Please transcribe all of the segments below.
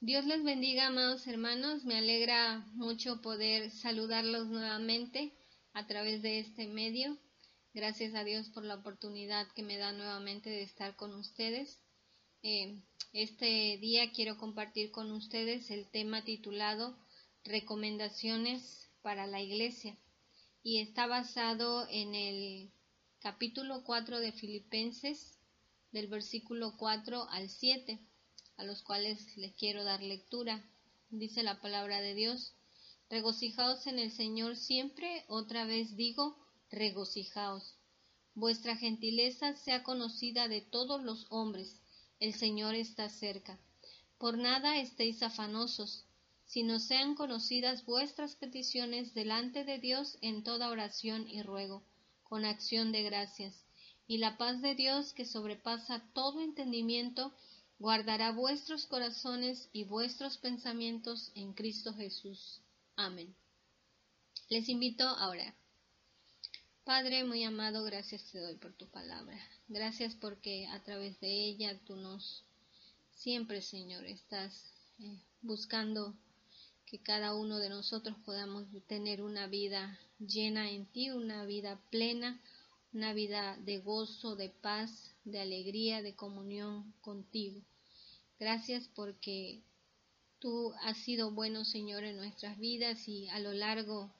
Dios les bendiga, amados hermanos. Me alegra mucho poder saludarlos nuevamente a través de este medio. Gracias a Dios por la oportunidad que me da nuevamente de estar con ustedes. Eh, este día quiero compartir con ustedes el tema titulado Recomendaciones para la Iglesia y está basado en el capítulo 4 de Filipenses del versículo 4 al 7 a los cuales les quiero dar lectura. Dice la palabra de Dios, regocijaos en el Señor siempre, otra vez digo, regocijaos. Vuestra gentileza sea conocida de todos los hombres, el Señor está cerca. Por nada estéis afanosos, sino sean conocidas vuestras peticiones delante de Dios en toda oración y ruego, con acción de gracias. Y la paz de Dios, que sobrepasa todo entendimiento, guardará vuestros corazones y vuestros pensamientos en Cristo Jesús. Amén. Les invito a orar. Padre muy amado, gracias te doy por tu palabra. Gracias porque a través de ella tú nos siempre, Señor, estás eh, buscando que cada uno de nosotros podamos tener una vida llena en ti, una vida plena, una vida de gozo, de paz, de alegría, de comunión contigo. Gracias porque tú has sido bueno, Señor, en nuestras vidas y a lo largo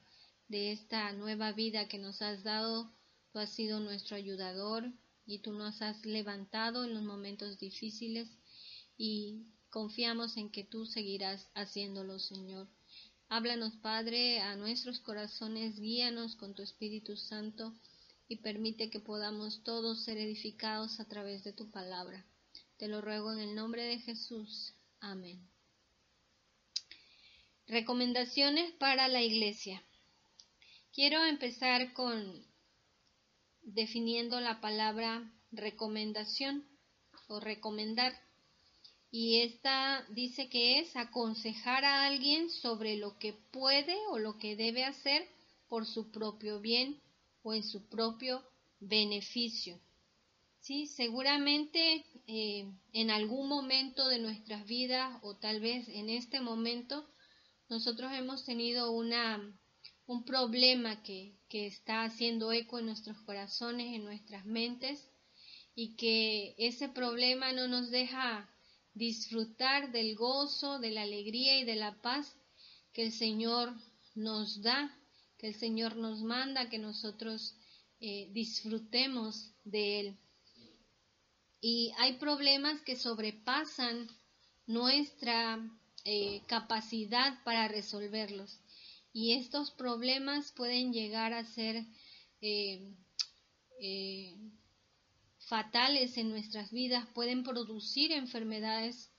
de esta nueva vida que nos has dado, tú has sido nuestro ayudador y tú nos has levantado en los momentos difíciles y confiamos en que tú seguirás haciéndolo, Señor. Háblanos, Padre, a nuestros corazones, guíanos con tu Espíritu Santo y permite que podamos todos ser edificados a través de tu palabra. Te lo ruego en el nombre de Jesús. Amén. Recomendaciones para la iglesia. Quiero empezar con definiendo la palabra recomendación o recomendar. Y esta dice que es aconsejar a alguien sobre lo que puede o lo que debe hacer por su propio bien o en su propio beneficio. Sí, seguramente eh, en algún momento de nuestras vidas o tal vez en este momento nosotros hemos tenido una, un problema que, que está haciendo eco en nuestros corazones, en nuestras mentes y que ese problema no nos deja disfrutar del gozo, de la alegría y de la paz que el Señor nos da que el Señor nos manda que nosotros eh, disfrutemos de Él. Y hay problemas que sobrepasan nuestra eh, capacidad para resolverlos. Y estos problemas pueden llegar a ser eh, fatales en nuestras vidas, pueden producir enfermedades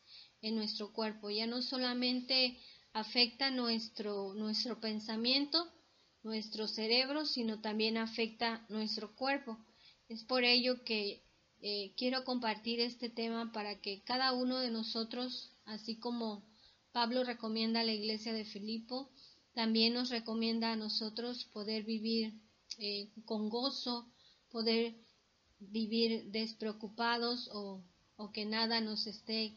en nuestro cuerpo. Ya no solamente afecta nuestro, nuestro pensamiento, nuestro cerebro, sino también afecta nuestro cuerpo. Es por ello que eh, quiero compartir este tema para que cada uno de nosotros, así como Pablo recomienda a la iglesia de Filipo, también nos recomienda a nosotros poder vivir eh, con gozo, poder vivir despreocupados o, que nada nos esté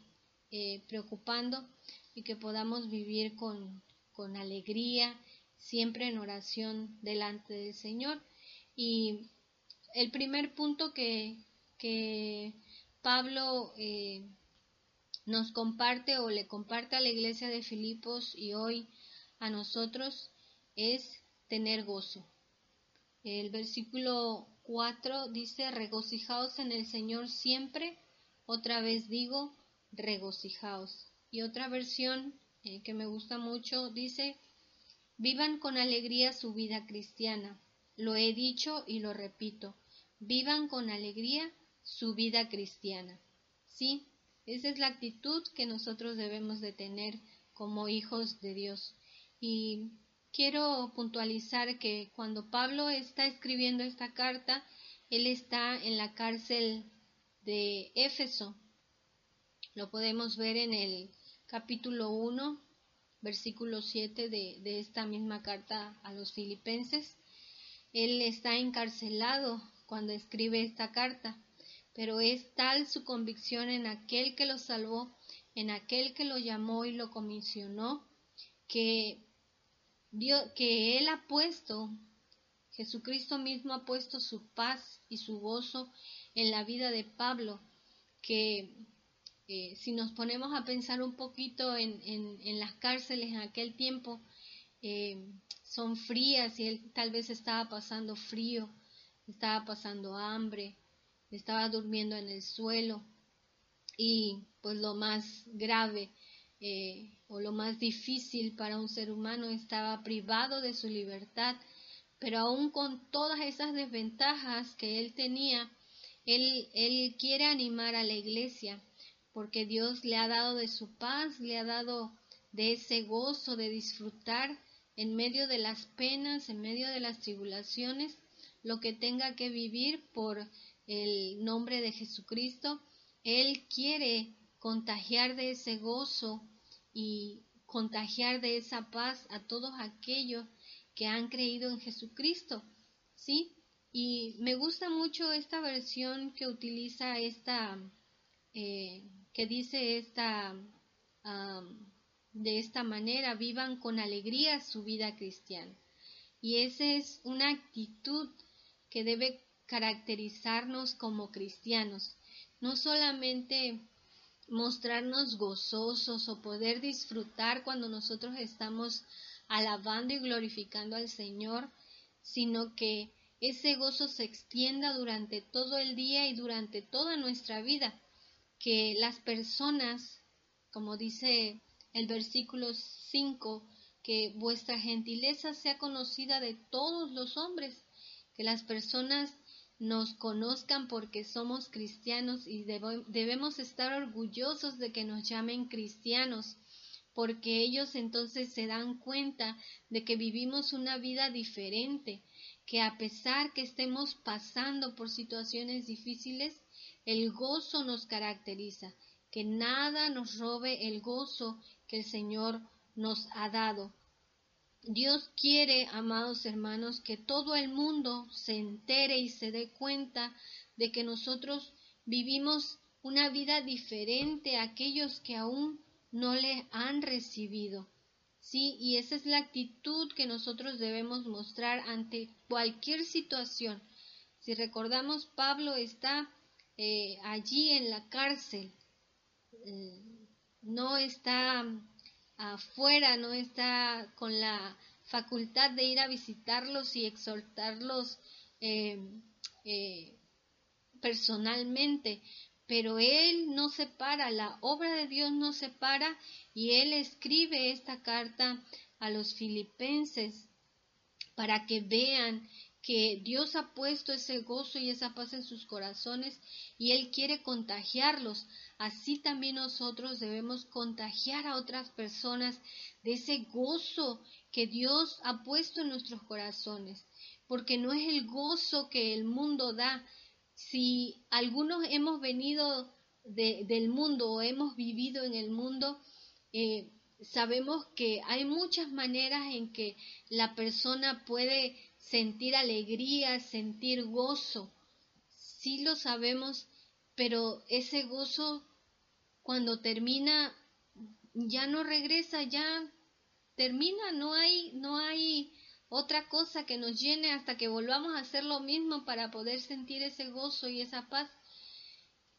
eh, preocupando y que podamos vivir con, con alegría siempre en oración delante del Señor. Y el primer punto que, que Pablo eh, nos comparte o le comparte a la iglesia de Filipos y hoy a nosotros es tener gozo. El versículo 4 dice, regocijaos en el Señor siempre. Otra vez digo, regocijaos. Y otra versión eh, que me gusta mucho dice, Vivan con alegría su vida cristiana. Lo he dicho y lo repito. Vivan con alegría su vida cristiana. Sí, esa es la actitud que nosotros debemos de tener como hijos de Dios. Y quiero puntualizar que cuando Pablo está escribiendo esta carta, él está en la cárcel de Éfeso. Lo podemos ver en el capítulo 1, versículo 7 de, de esta misma carta a los filipenses. Él está encarcelado cuando escribe esta carta, pero es tal su convicción en aquel que lo salvó en aquel que lo llamó y lo comisionó, que, que Él ha puesto, Jesucristo mismo ha puesto su paz y su gozo en la vida de Pablo, que eh, si nos ponemos a pensar un poquito en, en, las cárceles en aquel tiempo, eh, son frías y él tal vez estaba pasando frío, estaba pasando hambre, estaba durmiendo en el suelo. Y pues lo más grave eh, o lo más difícil para un ser humano estaba privado de su libertad, pero aún con todas esas desventajas que él tenía, él, él quiere animar a la iglesia porque Dios le ha dado de su paz, le ha dado de ese gozo de disfrutar en medio de las penas, en medio de las tribulaciones, lo que tenga que vivir por el nombre de Jesucristo. Él quiere contagiar de ese gozo y contagiar de esa paz a todos aquellos que han creído en Jesucristo. ¿Sí? Y me gusta mucho esta versión que utiliza esta eh, que dice esta, de esta manera, vivan con alegría su vida cristiana. Y esa es una actitud que debe caracterizarnos como cristianos, no solamente mostrarnos gozosos o poder disfrutar cuando nosotros estamos alabando y glorificando al Señor, sino que ese gozo se extienda durante todo el día y durante toda nuestra vida. Que las personas, como dice el versículo 5, que vuestra gentileza sea conocida de todos los hombres, que las personas nos conozcan porque somos cristianos y debemos estar orgullosos de que nos llamen cristianos, porque ellos entonces se dan cuenta de que vivimos una vida diferente, que a pesar que estemos pasando por situaciones difíciles, el gozo nos caracteriza, que nada nos robe el gozo que el Señor nos ha dado. Dios quiere, amados hermanos, que todo el mundo se entere y se dé cuenta de que nosotros vivimos una vida diferente a aquellos que aún no le han recibido. Sí, y esa es la actitud que nosotros debemos mostrar ante cualquier situación. Si recordamos, Pablo está eh, allí en la cárcel, eh, no está afuera, no está con la facultad de ir a visitarlos y exhortarlos eh, personalmente, pero él no se para, la obra de Dios no se para y él escribe esta carta a los filipenses para que vean que Dios ha puesto ese gozo y esa paz en sus corazones y Él quiere contagiarlos. Así también nosotros debemos contagiar a otras personas de ese gozo que Dios ha puesto en nuestros corazones, porque no es el gozo que el mundo da. Si algunos hemos venido del mundo o hemos vivido en el mundo, eh, sabemos que hay muchas maneras en que la persona puede sentir alegría, sentir gozo. Sí lo sabemos, pero ese gozo cuando termina ya no regresa, ya termina, no hay no hay otra cosa que nos llene hasta que volvamos a hacer lo mismo para poder sentir ese gozo y esa paz.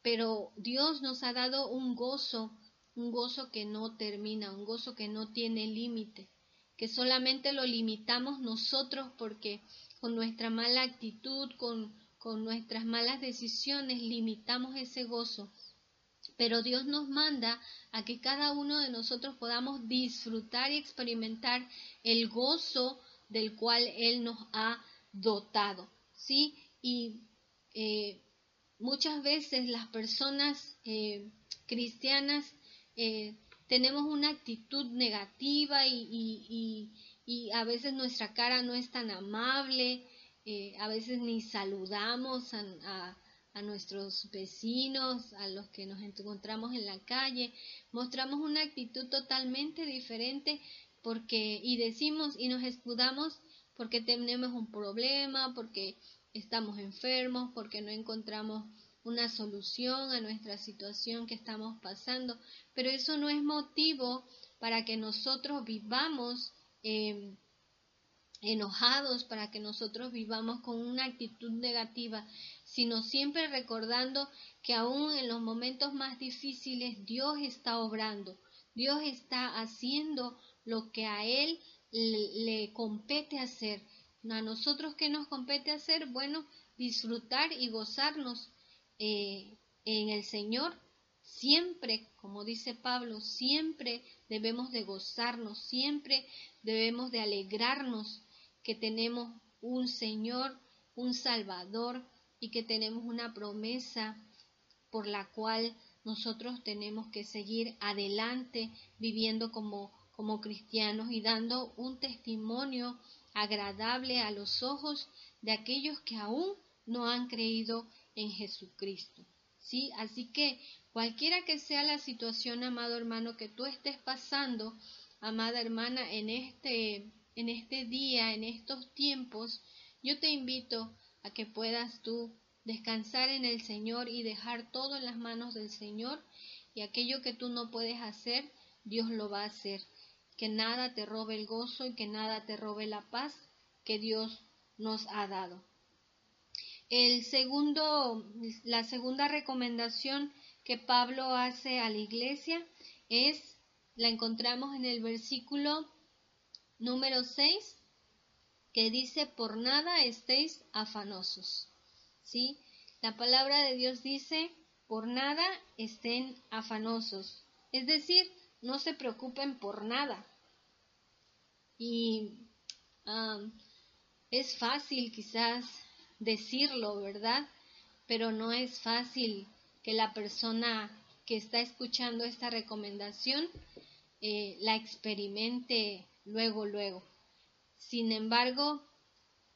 Pero Dios nos ha dado un gozo, un gozo que no termina, un gozo que no tiene límite que solamente lo limitamos nosotros porque con nuestra mala actitud, con, con nuestras malas decisiones, limitamos ese gozo. Pero Dios nos manda a que cada uno de nosotros podamos disfrutar y experimentar el gozo del cual Él nos ha dotado. ¿Sí? Y eh, muchas veces las personas eh, cristianas eh, tenemos una actitud negativa y, a veces nuestra cara no es tan amable, eh, a veces ni saludamos a, a, nuestros vecinos, a los que nos encontramos en la calle, mostramos una actitud totalmente diferente porque y decimos y nos escudamos porque tenemos un problema, porque estamos enfermos, porque no encontramos una solución a nuestra situación que estamos pasando, pero eso no es motivo para que nosotros vivamos em, enojados, para que nosotros vivamos con una actitud negativa, sino siempre recordando que aún en los momentos más difíciles Dios está obrando, Dios está haciendo lo que a Él le, compete hacer. A nosotros qué nos compete hacer? Bueno, disfrutar y gozarnos eh, en el Señor. Siempre, como dice Pablo, siempre debemos de gozarnos, siempre debemos de alegrarnos que tenemos un Señor, un Salvador y que tenemos una promesa por la cual nosotros tenemos que seguir adelante viviendo como, como cristianos y dando un testimonio agradable a los ojos de aquellos que aún no han creído en Jesucristo. ¿Sí? Así que cualquiera que sea la situación, amado hermano, que tú estés pasando, amada hermana, en este, en este día, en estos tiempos, yo te invito a que puedas tú descansar en el Señor y dejar todo en las manos del Señor y aquello que tú no puedes hacer, Dios lo va a hacer. Que nada te robe el gozo y que nada te robe la paz que Dios nos ha dado. El segundo, la segunda recomendación que Pablo hace a la iglesia es, la encontramos en el versículo número 6, que dice, por nada estéis afanosos. ¿sí? La palabra de Dios dice, por nada estén afanosos. Es decir, no se preocupen por nada. Y es fácil quizás decirlo, ¿verdad? Pero no es fácil que la persona que está escuchando esta recomendación eh, la experimente luego, luego. Sin embargo,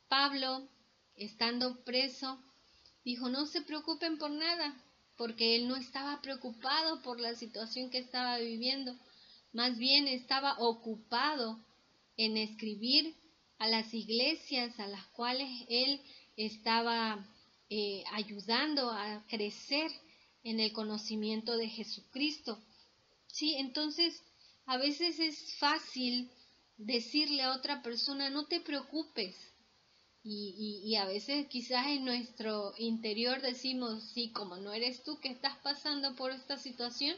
Pablo, estando preso, Dijo, no se preocupen por nada, porque él no estaba preocupado por la situación que estaba viviendo, más bien estaba ocupado en escribir a las iglesias a las cuales él estaba eh, ayudando a crecer en el conocimiento de Jesucristo. Sí, entonces a veces es fácil decirle a otra persona, no te preocupes, y, a veces quizás en nuestro interior decimos, sí, como no eres tú que estás pasando por esta situación,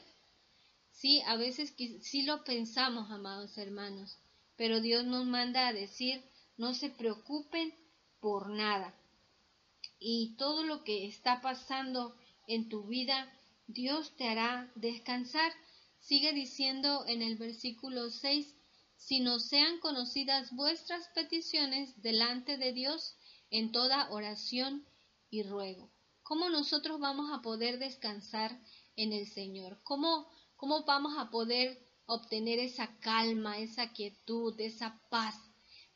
sí, a veces sí lo pensamos, amados hermanos, pero Dios nos manda a decir, no se preocupen por nada. Y todo lo que está pasando en tu vida, Dios te hará descansar. Sigue diciendo en el versículo 6, sino sean conocidas vuestras peticiones delante de Dios en toda oración y ruego. ¿Cómo nosotros vamos a poder descansar en el Señor? ¿Cómo, cómo vamos a poder obtener esa calma, esa quietud, esa paz?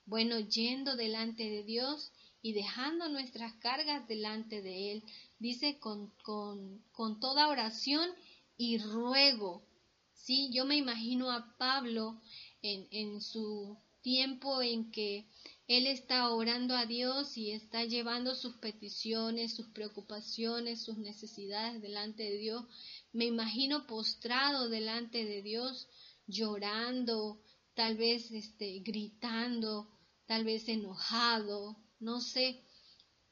Bueno, yendo delante de Dios y dejando nuestras cargas delante de Él. Dice con, con, con toda oración y ruego. Sí, yo me imagino a Pablo en, su tiempo en que él está orando a Dios y está llevando sus peticiones, sus preocupaciones, sus necesidades delante de Dios. Me imagino postrado delante de Dios, llorando, tal vez este, gritando, tal vez enojado, no sé,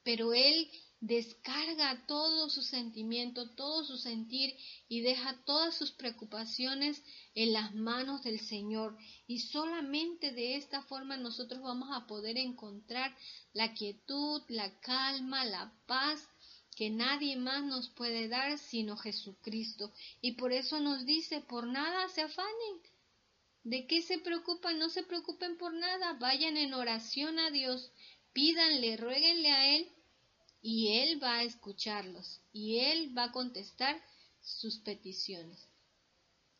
pero él descarga todo su sentimiento, todo su sentir y deja todas sus preocupaciones en las manos del Señor. Y solamente de esta forma nosotros vamos a poder encontrar la quietud, la calma, la paz que nadie más nos puede dar sino Jesucristo. Y por eso nos dice, por nada se afanen. ¿De qué se preocupan? No se preocupen por nada. Vayan en oración a Dios, pídanle, ruéguenle a Él y Él va a escucharlos y Él va a contestar sus peticiones.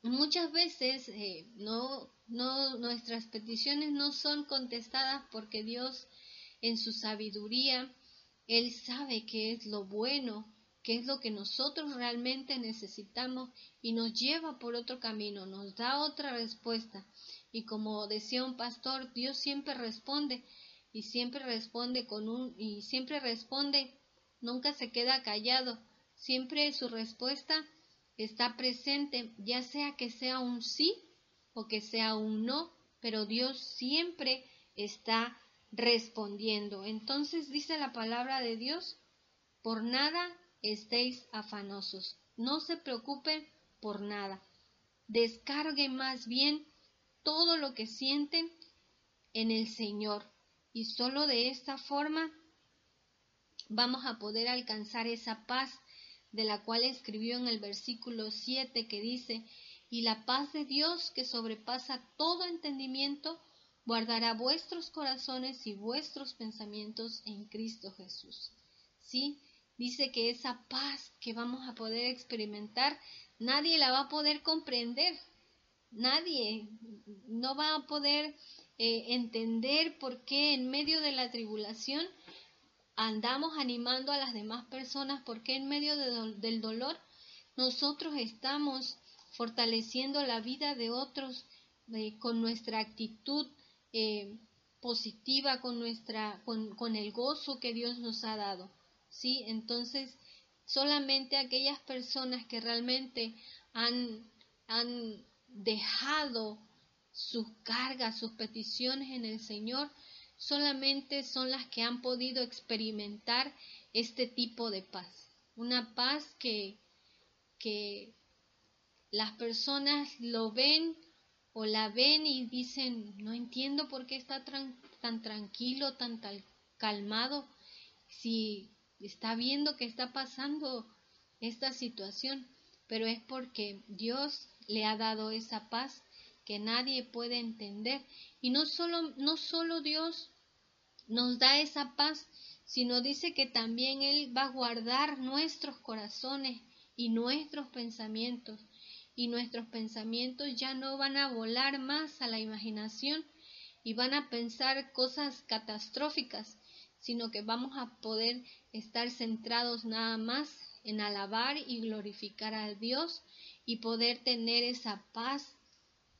Muchas veces eh, no, no, nuestras peticiones no son contestadas porque Dios en su sabiduría, Él sabe qué es lo bueno, qué es lo que nosotros realmente necesitamos y nos lleva por otro camino, nos da otra respuesta. Y como decía un pastor, Dios siempre responde y siempre responde con un y siempre responde, nunca se queda callado, siempre su respuesta está presente, ya sea que sea un sí o que sea un no, pero Dios siempre está respondiendo. Entonces dice la palabra de Dios, por nada estéis afanosos, no se preocupen por nada. Descarguen más bien todo lo que sienten en el Señor y solo de esta forma vamos a poder alcanzar esa paz de la cual escribió en el versículo 7 que dice, y la paz de Dios que sobrepasa todo entendimiento, guardará vuestros corazones y vuestros pensamientos en Cristo Jesús. ¿Sí? Dice que esa paz que vamos a poder experimentar, nadie la va a poder comprender. Nadie no va a poder eh, entender por qué en medio de la tribulación andamos animando a las demás personas, por qué en medio del dolor nosotros estamos fortaleciendo la vida de otros con nuestra actitud eh, positiva, con, nuestra, con, con el gozo que Dios nos ha dado. ¿sí? Entonces, solamente aquellas personas que realmente han, han dejado sus cargas, sus peticiones en el Señor, solamente son las que han podido experimentar este tipo de paz. Una paz que, que las personas lo ven o la ven y dicen, no entiendo por qué está tan tranquilo, tan calmado, si está viendo que está pasando esta situación, pero es porque Dios le ha dado esa paz que nadie puede entender. Y no solo, no solo Dios nos da esa paz, sino dice que también Él va a guardar nuestros corazones y nuestros pensamientos. Y nuestros pensamientos ya no van a volar más a la imaginación y van a pensar cosas catastróficas, sino que vamos a poder estar centrados nada más en alabar y glorificar a Dios y poder tener esa paz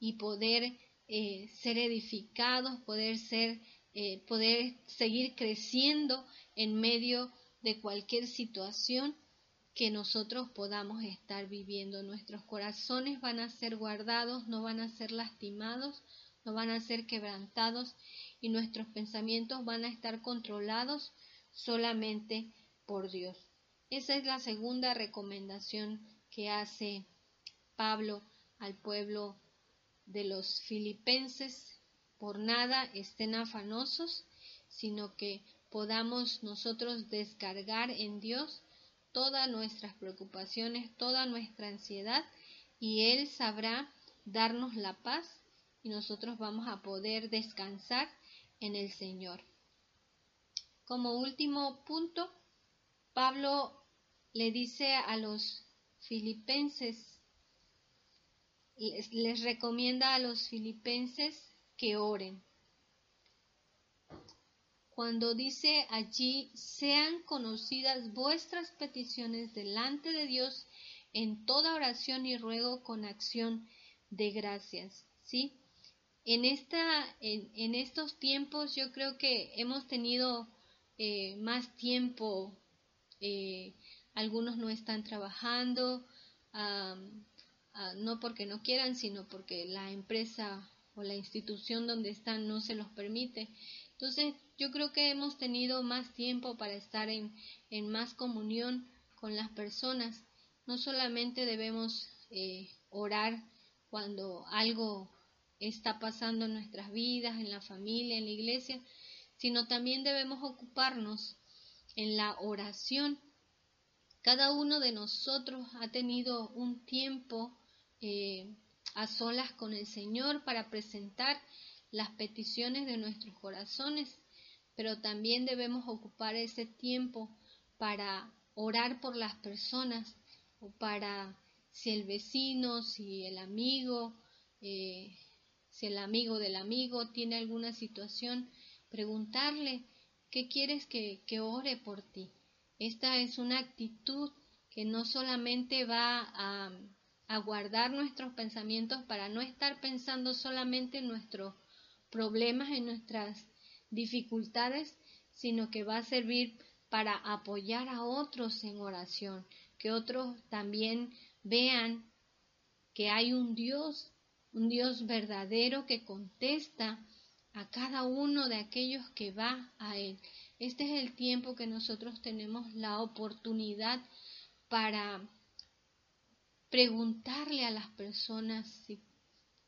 y poder eh, ser edificados, poder ser, eh, poder seguir creciendo en medio de cualquier situación que nosotros podamos estar viviendo. Nuestros corazones van a ser guardados, no van a ser lastimados, no van a ser quebrantados y nuestros pensamientos van a estar controlados solamente por Dios. Esa es la segunda recomendación que hace Pablo al pueblo de los filipenses. Por nada estén afanosos, sino que podamos nosotros descargar en Dios todas nuestras preocupaciones, toda nuestra ansiedad, y Él sabrá darnos la paz y nosotros vamos a poder descansar en el Señor. Como último punto, Pablo le dice a los filipenses, les, recomienda a los filipenses que oren. Cuando dice allí, sean conocidas vuestras peticiones delante de Dios en toda oración y ruego con acción de gracias. ¿Sí? En, esta, en, estos tiempos yo creo que hemos tenido eh, más tiempo, eh, algunos no están trabajando, no porque no quieran, sino porque la empresa o la institución donde están no se los permite. Entonces yo creo que hemos tenido más tiempo para estar en, en más comunión con las personas. No solamente debemos eh, orar cuando algo está pasando en nuestras vidas, en la familia, en la iglesia, sino también debemos ocuparnos en la oración. Cada uno de nosotros ha tenido un tiempo eh, a solas con el Señor para presentar las peticiones de nuestros corazones, pero también debemos ocupar ese tiempo para orar por las personas o para si el vecino, si el amigo, eh, si el amigo del amigo tiene alguna situación, preguntarle qué quieres que, que ore por ti. Esta es una actitud que no solamente va a, a guardar nuestros pensamientos para no estar pensando solamente en nuestros problemas, en nuestras dificultades, sino que va a servir para apoyar a otros en oración, que otros también vean que hay un Dios, un Dios verdadero que contesta a cada uno de aquellos que va a Él. Este es el tiempo que nosotros tenemos la oportunidad para preguntarle a las personas si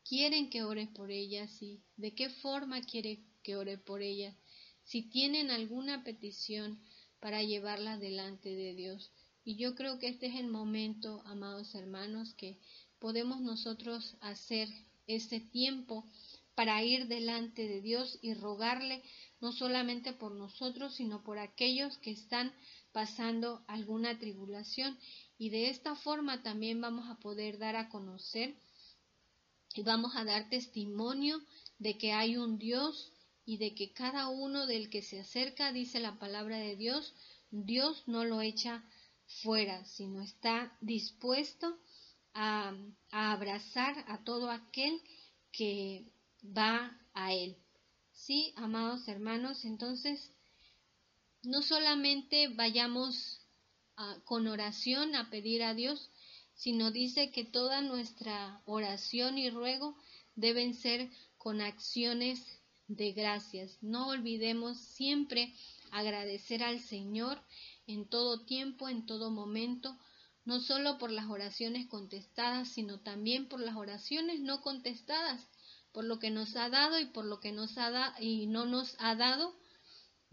quieren que ore por ellas, y de qué forma quiere que ore por ellas, si tienen alguna petición para llevarla delante de Dios. Y yo creo que este es el momento, amados hermanos, que podemos nosotros hacer este tiempo para ir delante de Dios y rogarle no solamente por nosotros, sino por aquellos que están pasando alguna tribulación. Y de esta forma también vamos a poder dar a conocer y vamos a dar testimonio de que hay un Dios y de que cada uno del que se acerca, dice la palabra de Dios, Dios no lo echa fuera, sino está dispuesto a, a abrazar a todo aquel que va a Él. Sí, amados hermanos, entonces no solamente vayamos con oración a pedir a Dios, sino dice que toda nuestra oración y ruego deben ser con acciones de gracias. No olvidemos siempre agradecer al Señor en todo tiempo, en todo momento, no solo por las oraciones contestadas, sino también por las oraciones no contestadas, por lo que nos ha dado y por lo que nos ha dado y no nos ha dado.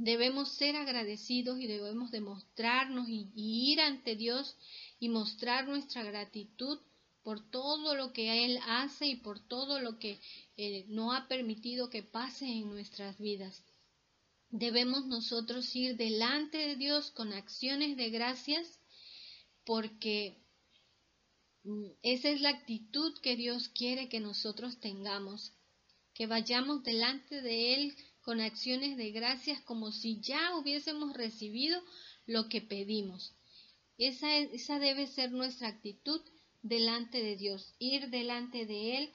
Debemos ser agradecidos y debemos demostrarnos y ir ante Dios y mostrar nuestra gratitud por todo lo que Él hace y por todo lo que eh, no ha permitido que pase en nuestras vidas. Debemos nosotros ir delante de Dios con acciones de gracias porque mm, esa es la actitud que Dios quiere que nosotros tengamos, que vayamos delante de Él con acciones de gracias como si ya hubiésemos recibido lo que pedimos. Esa, esa debe ser nuestra actitud delante de Dios, ir delante de Él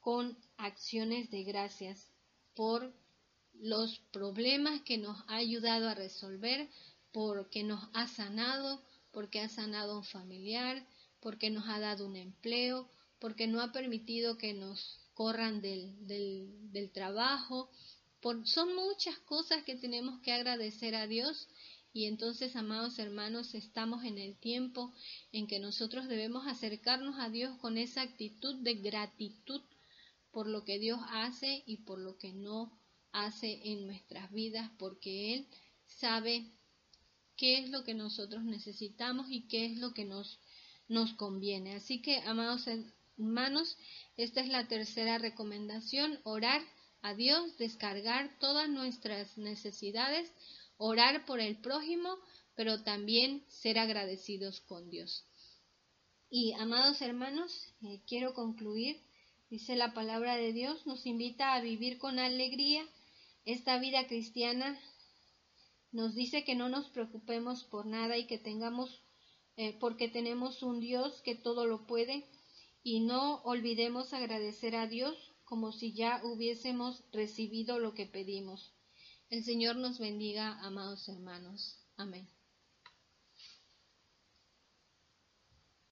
con acciones de gracias por los problemas que nos ha ayudado a resolver, porque nos ha sanado, porque ha sanado a un familiar, porque nos ha dado un empleo, porque no ha permitido que nos corran del, del, del trabajo. Por, son muchas cosas que tenemos que agradecer a Dios y entonces, amados hermanos, estamos en el tiempo en que nosotros debemos acercarnos a Dios con esa actitud de gratitud por lo que Dios hace y por lo que no hace en nuestras vidas, porque Él sabe qué es lo que nosotros necesitamos y qué es lo que nos, nos conviene. Así que, amados hermanos, esta es la tercera recomendación, orar a Dios, descargar todas nuestras necesidades orar por el prójimo, pero también ser agradecidos con Dios. Y amados hermanos, eh, quiero concluir. Dice la palabra de Dios, nos invita a vivir con alegría esta vida cristiana. Nos dice que no nos preocupemos por nada y que tengamos, eh, porque tenemos un Dios que todo lo puede y no olvidemos agradecer a Dios como si ya hubiésemos recibido lo que pedimos. El Señor nos bendiga, amados hermanos. Amén.